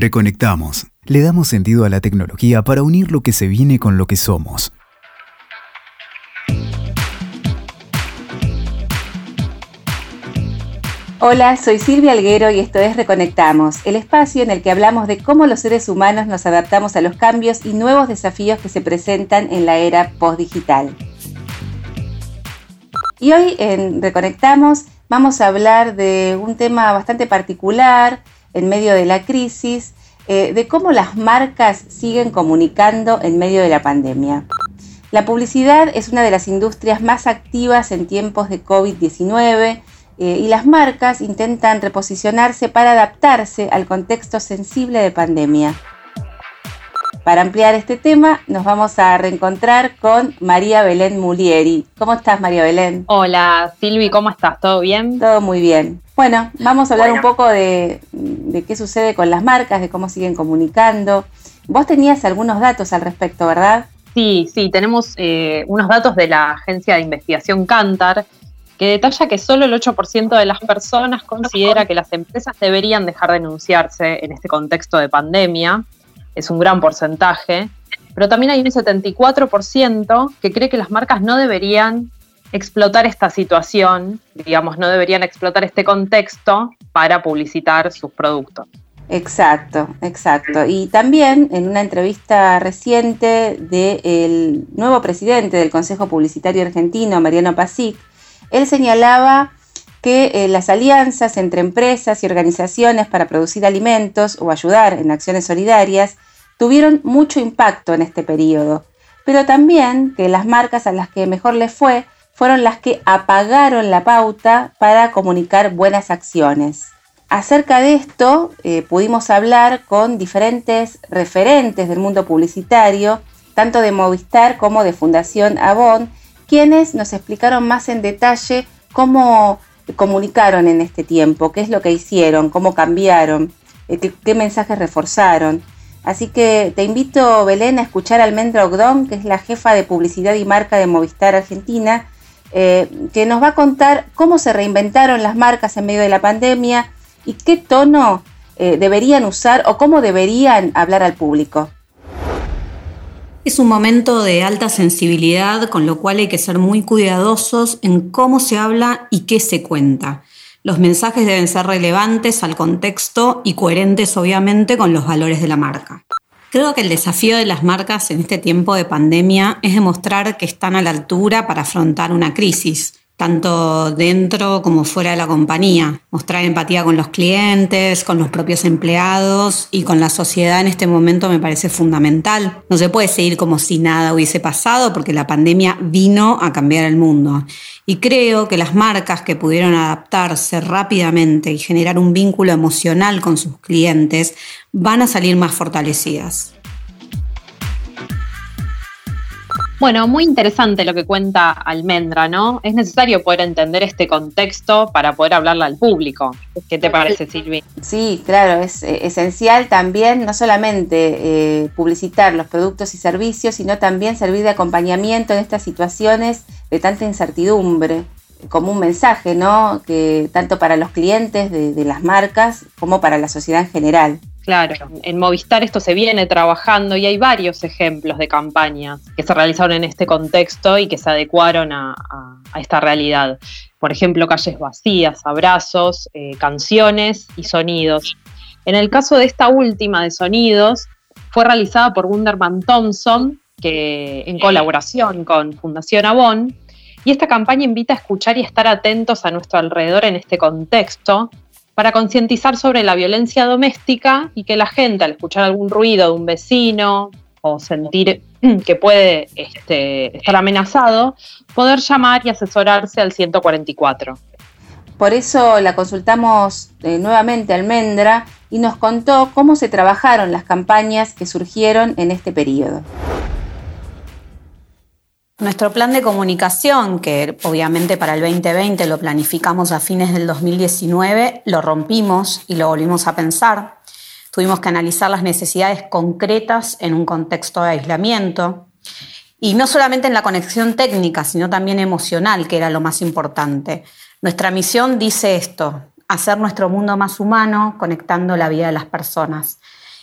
Reconectamos. Le damos sentido a la tecnología para unir lo que se viene con lo que somos. Hola, soy Silvia Alguero y esto es Reconectamos, el espacio en el que hablamos de cómo los seres humanos nos adaptamos a los cambios y nuevos desafíos que se presentan en la era postdigital. Y hoy en Reconectamos vamos a hablar de un tema bastante particular en medio de la crisis, eh, de cómo las marcas siguen comunicando en medio de la pandemia. La publicidad es una de las industrias más activas en tiempos de COVID-19 eh, y las marcas intentan reposicionarse para adaptarse al contexto sensible de pandemia. Para ampliar este tema, nos vamos a reencontrar con María Belén Mulieri. ¿Cómo estás, María Belén? Hola, Silvi, ¿cómo estás? ¿Todo bien? Todo muy bien. Bueno, vamos a hablar un poco de, qué sucede con las marcas, de cómo siguen comunicando. Vos tenías algunos datos al respecto, ¿verdad? Sí, sí, tenemos eh, unos datos de la agencia de investigación Cantar que detalla que solo el 8% de las personas considera que las empresas deberían dejar de anunciarse en este contexto de pandemia. Es un gran porcentaje. Pero también hay un 74% que cree que las marcas no deberían explotar esta situación, digamos, no deberían explotar este contexto para publicitar sus productos. Exacto, exacto. Y también en una entrevista reciente del nuevo presidente del Consejo Publicitario Argentino, Mariano Pasic, él señalaba que eh, las alianzas entre empresas y organizaciones para producir alimentos o ayudar en acciones solidarias tuvieron mucho impacto en este periodo, pero también que las marcas a las que mejor les fue fueron las que apagaron la pauta para comunicar buenas acciones. Acerca de esto eh, pudimos hablar con diferentes referentes del mundo publicitario, tanto de Movistar como de Fundación Avon, quienes nos explicaron más en detalle cómo comunicaron en este tiempo, qué es lo que hicieron, cómo cambiaron, eh, qué, mensajes reforzaron. Así que te invito, Belén, a escuchar a Almendra Ogdón, que es la jefa de publicidad y marca de Movistar Argentina, eh, que nos va a contar cómo se reinventaron las marcas en medio de la pandemia y qué tono eh, deberían usar o cómo deberían hablar al público. Es un momento de alta sensibilidad, con lo cual hay que ser muy cuidadosos en cómo se habla y qué se cuenta. Los mensajes deben ser relevantes al contexto y coherentes, obviamente, con los valores de la marca. Creo que el desafío de las marcas en este tiempo de pandemia es demostrar que están a la altura para afrontar una crisis tanto dentro como fuera de la compañía. Mostrar empatía con los clientes, con los propios empleados y con la sociedad en este momento me parece fundamental. No se puede seguir como si nada hubiese pasado porque la pandemia vino a cambiar el mundo. Y creo que las marcas que pudieron adaptarse rápidamente y generar un vínculo emocional con sus clientes van a salir más fortalecidas. Bueno, muy interesante lo que cuenta Almendra, ¿no? Es necesario poder entender este contexto para poder hablarle al público. ¿Qué te parece, Silvi? Sí, claro, es eh, esencial también no solamente eh, publicitar los productos y servicios, sino también servir de acompañamiento en estas situaciones de tanta incertidumbre como un mensaje, ¿no? Que tanto para los clientes de las marcas como para la sociedad en general. Claro, en Movistar esto se viene trabajando y hay varios ejemplos de campañas que se realizaron en este contexto y que se adecuaron a, esta realidad. Por ejemplo, calles vacías, abrazos, eh, canciones y sonidos. En el caso de esta última de sonidos, fue realizada por Wunderman Thompson, que en colaboración con Fundación Avon, y esta campaña invita a escuchar y estar atentos a nuestro alrededor en este contexto, para concientizar sobre la violencia doméstica y que la gente al escuchar algún ruido de un vecino o sentir que puede este, estar amenazado, poder llamar y asesorarse al 144. Por eso la consultamos eh, nuevamente a Almendra y nos contó cómo se trabajaron las campañas que surgieron en este periodo. Nuestro plan de comunicación, que obviamente para el 2020 lo planificamos a fines del 2019, lo rompimos y lo volvimos a pensar. Tuvimos que analizar las necesidades concretas en un contexto de aislamiento. Y no solamente en la conexión técnica, sino también emocional, que era lo más importante. Nuestra misión dice esto, hacer nuestro mundo más humano conectando la vida de las personas.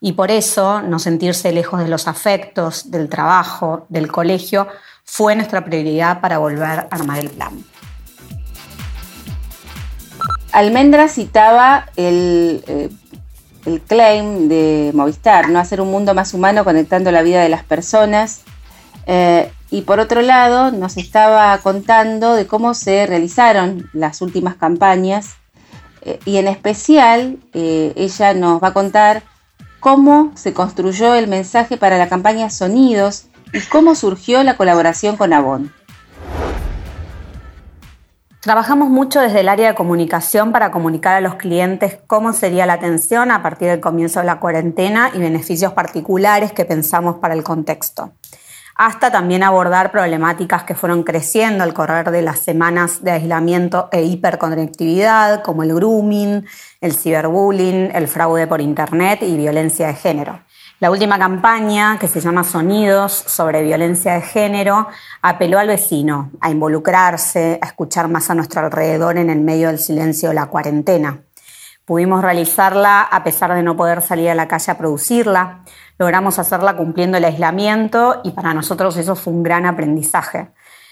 Y por eso no sentirse lejos de los afectos, del trabajo, del colegio, fue nuestra prioridad para volver a armar el plan. Almendra citaba el, eh, el claim de Movistar, ¿no? Hacer un mundo más humano conectando la vida de las personas. Eh, y por otro lado, nos estaba contando de cómo se realizaron las últimas campañas. Eh, y en especial, ella nos va a contar cómo se construyó el mensaje para la campaña Sonidos y cómo surgió la colaboración con Avon. Trabajamos mucho desde el área de comunicación para comunicar a los clientes cómo sería la atención a partir del comienzo de la cuarentena y beneficios particulares que pensamos para el contexto. Hasta también abordar problemáticas que fueron creciendo al correr de las semanas de aislamiento e hiperconectividad, como el grooming, el ciberbullying, el fraude por Internet y violencia de género. La última campaña, que se llama Sonidos sobre violencia de género, apeló al vecino a involucrarse, a escuchar más a nuestro alrededor en el medio del silencio de la cuarentena. Pudimos realizarla a pesar de no poder salir a la calle a producirla. Logramos hacerla cumpliendo el aislamiento y para nosotros eso fue un gran aprendizaje.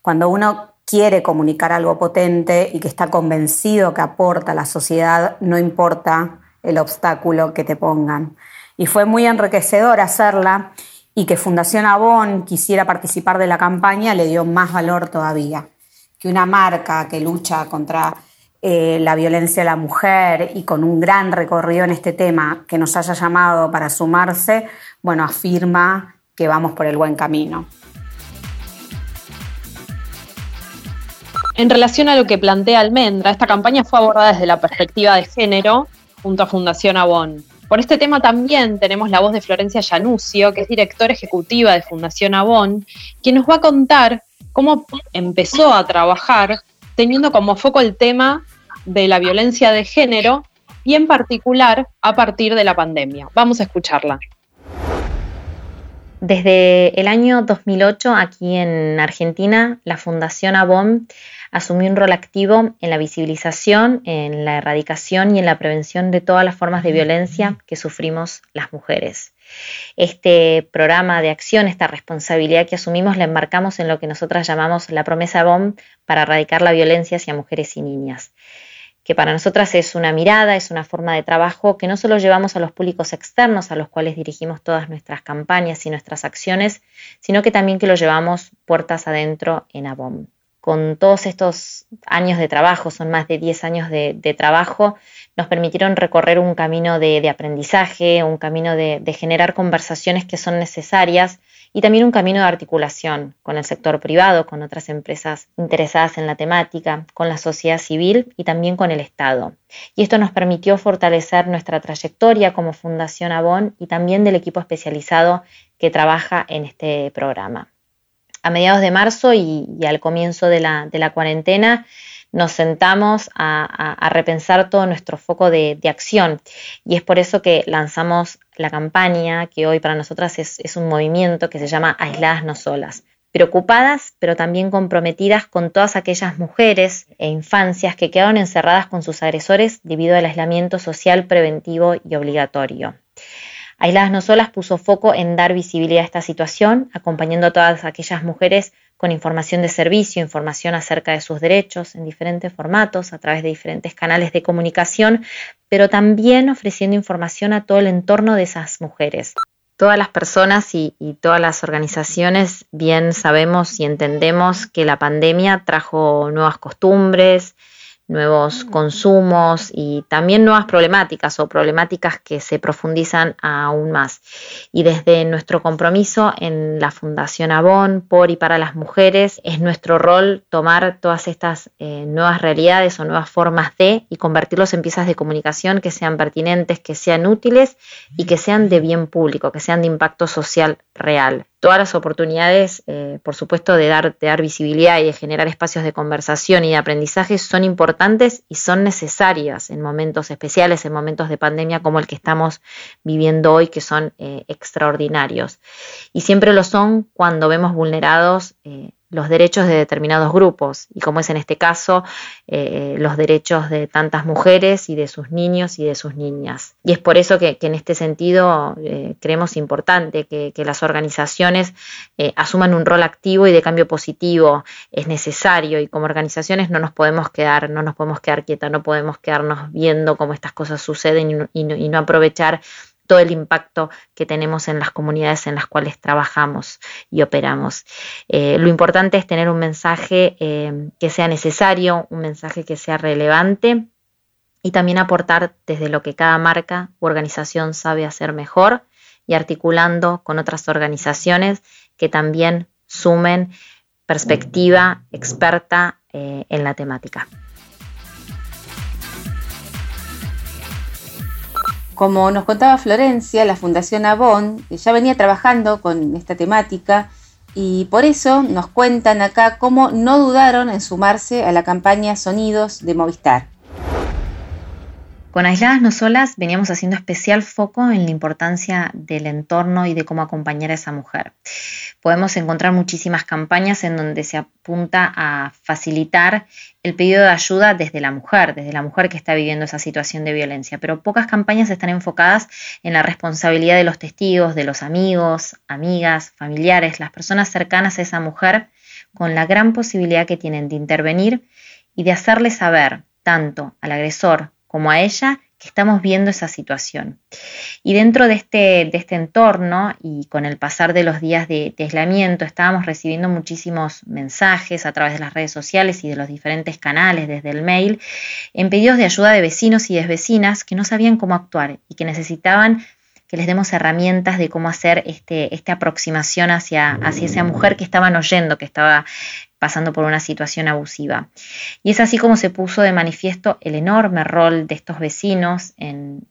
Cuando uno quiere comunicar algo potente y que está convencido que aporta a la sociedad, no importa el obstáculo que te pongan y fue muy enriquecedor hacerla y que Fundación Avon quisiera participar de la campaña le dio más valor todavía. Que una marca que lucha contra eh, la violencia de la mujer y con un gran recorrido en este tema que nos haya llamado para sumarse, bueno, afirma que vamos por el buen camino. En relación a lo que plantea Almendra, esta campaña fue abordada desde la perspectiva de género junto a Fundación Avon. Por este tema también tenemos la voz de Florencia Yanucio, que es directora ejecutiva de Fundación Avon, quien nos va a contar cómo empezó a trabajar teniendo como foco el tema de la violencia de género y en particular a partir de la pandemia. Vamos a escucharla. Desde el año 2008, aquí en Argentina, la Fundación Avon asumió un rol activo en la visibilización, en la erradicación y en la prevención de todas las formas de violencia que sufrimos las mujeres. Este programa de acción, esta responsabilidad que asumimos, la enmarcamos en lo que nosotras llamamos la promesa BOM para erradicar la violencia hacia mujeres y niñas que para nosotras es una mirada, es una forma de trabajo que no solo llevamos a los públicos externos a los cuales dirigimos todas nuestras campañas y nuestras acciones, sino que también que lo llevamos puertas adentro en ABOM con todos estos años de trabajo, son más de 10 años de, trabajo, nos permitieron recorrer un camino de, aprendizaje, un camino de, generar conversaciones que son necesarias y también un camino de articulación con el sector privado, con otras empresas interesadas en la temática, con la sociedad civil y también con el Estado. Y esto nos permitió fortalecer nuestra trayectoria como Fundación Avon y también del equipo especializado que trabaja en este programa a mediados de marzo y, al comienzo de la, cuarentena nos sentamos a, repensar todo nuestro foco de, acción y es por eso que lanzamos la campaña que hoy para nosotras es, un movimiento que se llama Aisladas no solas preocupadas, pero también comprometidas con todas aquellas mujeres e infancias que quedaron encerradas con sus agresores debido al aislamiento social preventivo y obligatorio. Aisladas No Solas puso foco en dar visibilidad a esta situación, acompañando a todas aquellas mujeres con información de servicio, información acerca de sus derechos en diferentes formatos, a través de diferentes canales de comunicación, pero también ofreciendo información a todo el entorno de esas mujeres. Todas las personas y, todas las organizaciones bien sabemos y entendemos que la pandemia trajo nuevas costumbres, nuevos consumos y también nuevas problemáticas o problemáticas que se profundizan aún más. Y desde nuestro compromiso en la Fundación Avon por y para las mujeres, es nuestro rol tomar todas estas eh, nuevas realidades o nuevas formas de y convertirlos en piezas de comunicación que sean pertinentes, que sean útiles y que sean de bien público, que sean de impacto social real todas las oportunidades, eh, por supuesto, de dar, de dar visibilidad y de generar espacios de conversación y de aprendizaje son importantes y son necesarias en momentos especiales, en momentos de pandemia como el que estamos viviendo hoy, que son eh, extraordinarios. Y siempre lo son cuando vemos vulnerados eh, los derechos de determinados grupos y como es en este caso eh, los derechos de tantas mujeres y de sus niños y de sus niñas. Y es por eso que, en este sentido eh, creemos importante que, las organizaciones eh, asuman un rol activo y de cambio positivo. Es necesario y como organizaciones no nos podemos quedar, no nos podemos quedar quietas, no podemos quedarnos viendo cómo estas cosas suceden y no aprovechar todo el impacto que tenemos en las comunidades en las cuales trabajamos y operamos. Eh, lo importante es tener un mensaje eh, que sea necesario, un mensaje que sea relevante y también aportar desde lo que cada marca u organización sabe hacer mejor y articulando con otras organizaciones que también sumen perspectiva experta eh, en la temática. Como nos contaba Florencia, la Fundación Avon ya venía trabajando con esta temática y por eso nos cuentan acá cómo no dudaron en sumarse a la campaña Sonidos de Movistar. Con Aisladas No Solas veníamos haciendo especial foco en la importancia del entorno y de cómo acompañar a esa mujer. Podemos encontrar muchísimas campañas en donde se apunta a facilitar el pedido de ayuda desde la mujer, desde la mujer que está viviendo esa situación de violencia, pero pocas campañas están enfocadas en la responsabilidad de los testigos, de los amigos, amigas, familiares, las personas cercanas a esa mujer, con la gran posibilidad que tienen de intervenir y de hacerle saber tanto al agresor como a ella que estamos viendo esa situación. Y dentro de este, de este entorno y con el pasar de los días de, aislamiento, estábamos recibiendo muchísimos mensajes a través de las redes sociales y de los diferentes canales, desde el mail, en pedidos de ayuda de vecinos y de vecinas que no sabían cómo actuar y que necesitaban que les demos herramientas de cómo hacer este, esta aproximación hacia, hacia esa mujer que estaban oyendo, que estaba pasando por una situación abusiva. Y es así como se puso de manifiesto el enorme rol de estos vecinos en,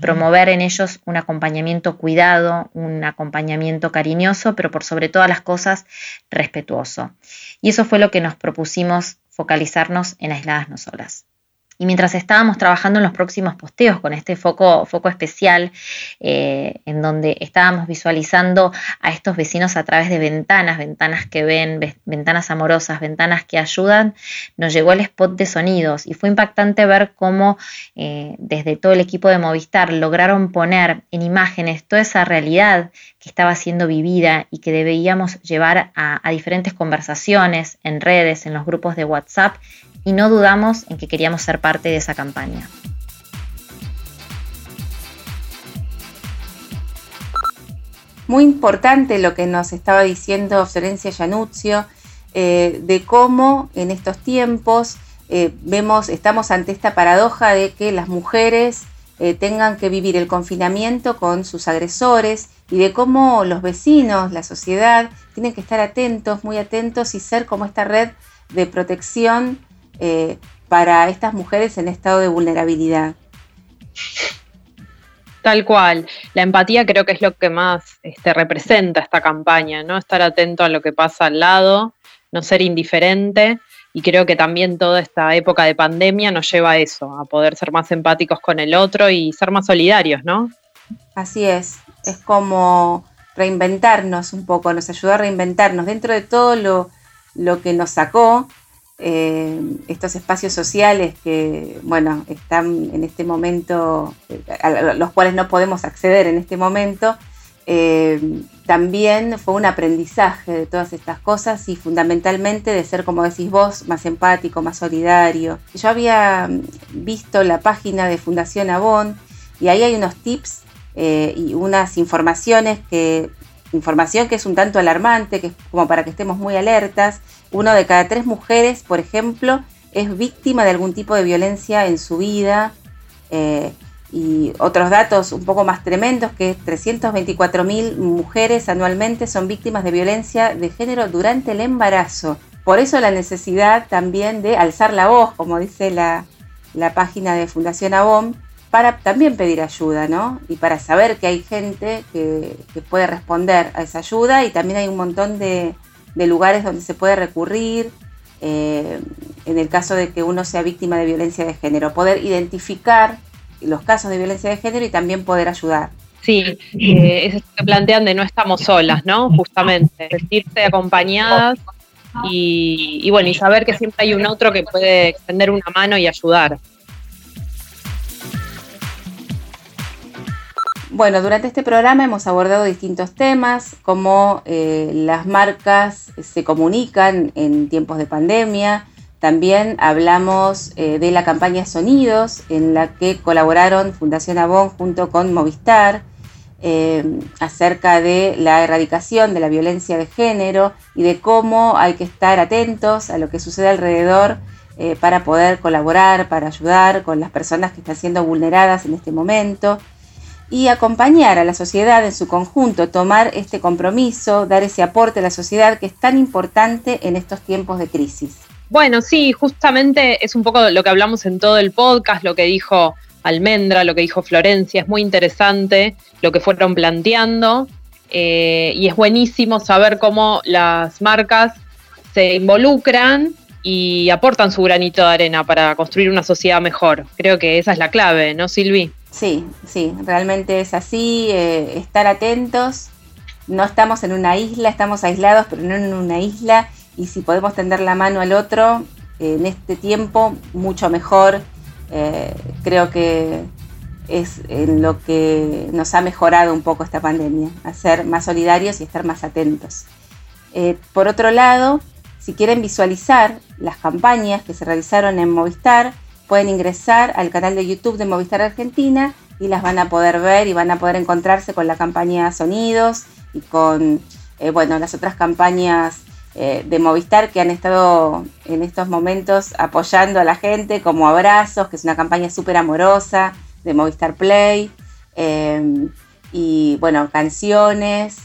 promover en ellos un acompañamiento cuidado, un acompañamiento cariñoso, pero por sobre todas las cosas respetuoso. Y eso fue lo que nos propusimos focalizarnos en aisladas no solas. Y mientras estábamos trabajando en los próximos posteos con este foco, especial, eh, en donde estábamos visualizando a estos vecinos a través de ventanas, ventanas que ven, ventanas amorosas, ventanas que ayudan, nos llegó el spot de sonidos. Y fue impactante ver cómo eh, desde todo el equipo de Movistar lograron poner en imágenes toda esa realidad que estaba siendo vivida y que debíamos llevar a diferentes conversaciones en redes, en los grupos de WhatsApp y no dudamos en que queríamos ser parte de esa campaña. Muy importante lo que nos estaba diciendo Florencia Januzio, eh, de cómo en estos tiempos eh, vemos, estamos ante esta paradoja de que las mujeres eh, tengan que vivir el confinamiento con sus agresores y de cómo los vecinos, la sociedad, tienen que estar atentos, muy atentos y ser como esta red de protección eh, para estas mujeres en estado de vulnerabilidad. Tal cual. La empatía creo que es lo que más este, representa esta campaña, ¿no? Estar atento a lo que pasa al lado, no ser indiferente. Y creo que también toda esta época de pandemia nos lleva a eso, a poder ser más empáticos con el otro y ser más solidarios, ¿no? Así es. Es como reinventarnos un poco, nos ayuda a reinventarnos dentro de todo lo, lo que nos sacó eh, estos espacios sociales que, bueno, están en este momento, a los cuales no podemos acceder en este momento, eh, también fue un aprendizaje de todas estas cosas y fundamentalmente de ser, como decís vos, más empático, más solidario. Yo había visto la página de Fundación Avon y ahí hay unos tips eh, y unas informaciones que, información que es un tanto alarmante, que es como para que estemos muy alertas, uno de cada tres mujeres, por ejemplo, es víctima de algún tipo de violencia en su vida. Eh, y otros datos un poco más tremendos, que 324.000 mujeres anualmente son víctimas de violencia de género durante el embarazo. Por eso la necesidad también de alzar la voz, como dice la, página de Fundación Avon, para también pedir ayuda, ¿no? Y para saber que hay gente que puede responder a esa ayuda y también hay un montón de, de lugares donde se puede recurrir eh, en el caso de que uno sea víctima de violencia de género, poder identificar los casos de violencia de género y también poder ayudar. Sí, eh, es esto que plantean de no estamos solas, ¿no? Justamente, sentirse acompañadas y, bueno, y saber que siempre hay un otro que puede extender una mano y ayudar. Bueno, durante este programa hemos abordado distintos temas, como eh, las marcas se comunican en tiempos de pandemia. También hablamos eh, de la campaña Sonidos, en la que colaboraron Fundación Avon junto con Movistar. Eh, acerca de la erradicación de la violencia de género y de cómo hay que estar atentos a lo que sucede alrededor para poder colaborar, para ayudar con las personas que están siendo vulneradas en este momento y acompañar a la sociedad en su conjunto, tomar este compromiso, dar ese aporte a la sociedad que es tan importante en estos tiempos de crisis. Bueno, sí, justamente es un poco lo que hablamos en todo el podcast, lo que dijo Almendra, lo que dijo Florencia, es muy interesante lo que fueron planteando eh, y es buenísimo saber cómo las marcas se involucran y aportan su granito de arena para construir una sociedad mejor. Creo que esa es la clave, ¿no, Silvi? Sí, sí, realmente es así, eh, estar atentos. No estamos en una isla, estamos aislados, pero no en una isla. Y si podemos tender la mano al otro en este tiempo, mucho mejor eh, creo que es en lo que nos ha mejorado un poco esta pandemia, a ser más solidarios y estar más atentos. Eh, por otro lado, si quieren visualizar las campañas que se realizaron en Movistar, pueden ingresar al canal de YouTube de Movistar Argentina y las van a poder ver y van a poder encontrarse con la campaña Sonidos y con eh, bueno, las otras campañas eh, de Movistar que han estado en estos momentos apoyando a la gente, como Abrazos, que es una campaña súper amorosa de Movistar Play, eh, y bueno, canciones,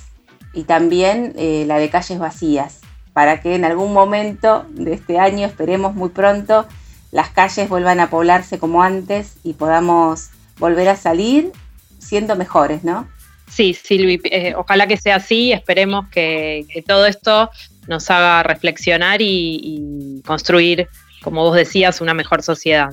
y también la de Calles Vacías, para que en algún momento de este año, esperemos muy pronto, las calles vuelvan a poblarse como antes y podamos volver a salir siendo mejores, ¿no? Sí, Silvi, ojalá que sea así, esperemos que, todo esto nos haga reflexionar y, construir, como vos decías, una mejor sociedad.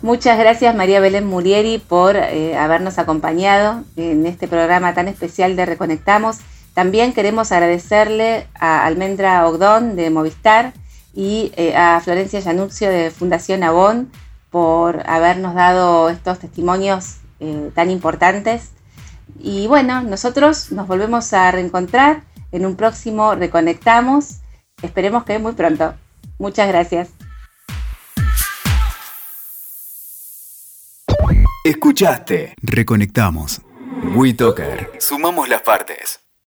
Muchas gracias María Belén Murieri por eh, habernos acompañado en este programa tan especial de Reconectamos. También queremos agradecerle a Almendra Ogdón de Movistar y eh, a Florencia Yanuzio de Fundación Avon por habernos dado estos testimonios eh, tan importantes. Y bueno, nosotros nos volvemos a reencontrar en un próximo Reconectamos. Esperemos que muy pronto. Muchas gracias. Escuchaste. Reconectamos. WeToker. Sumamos las partes.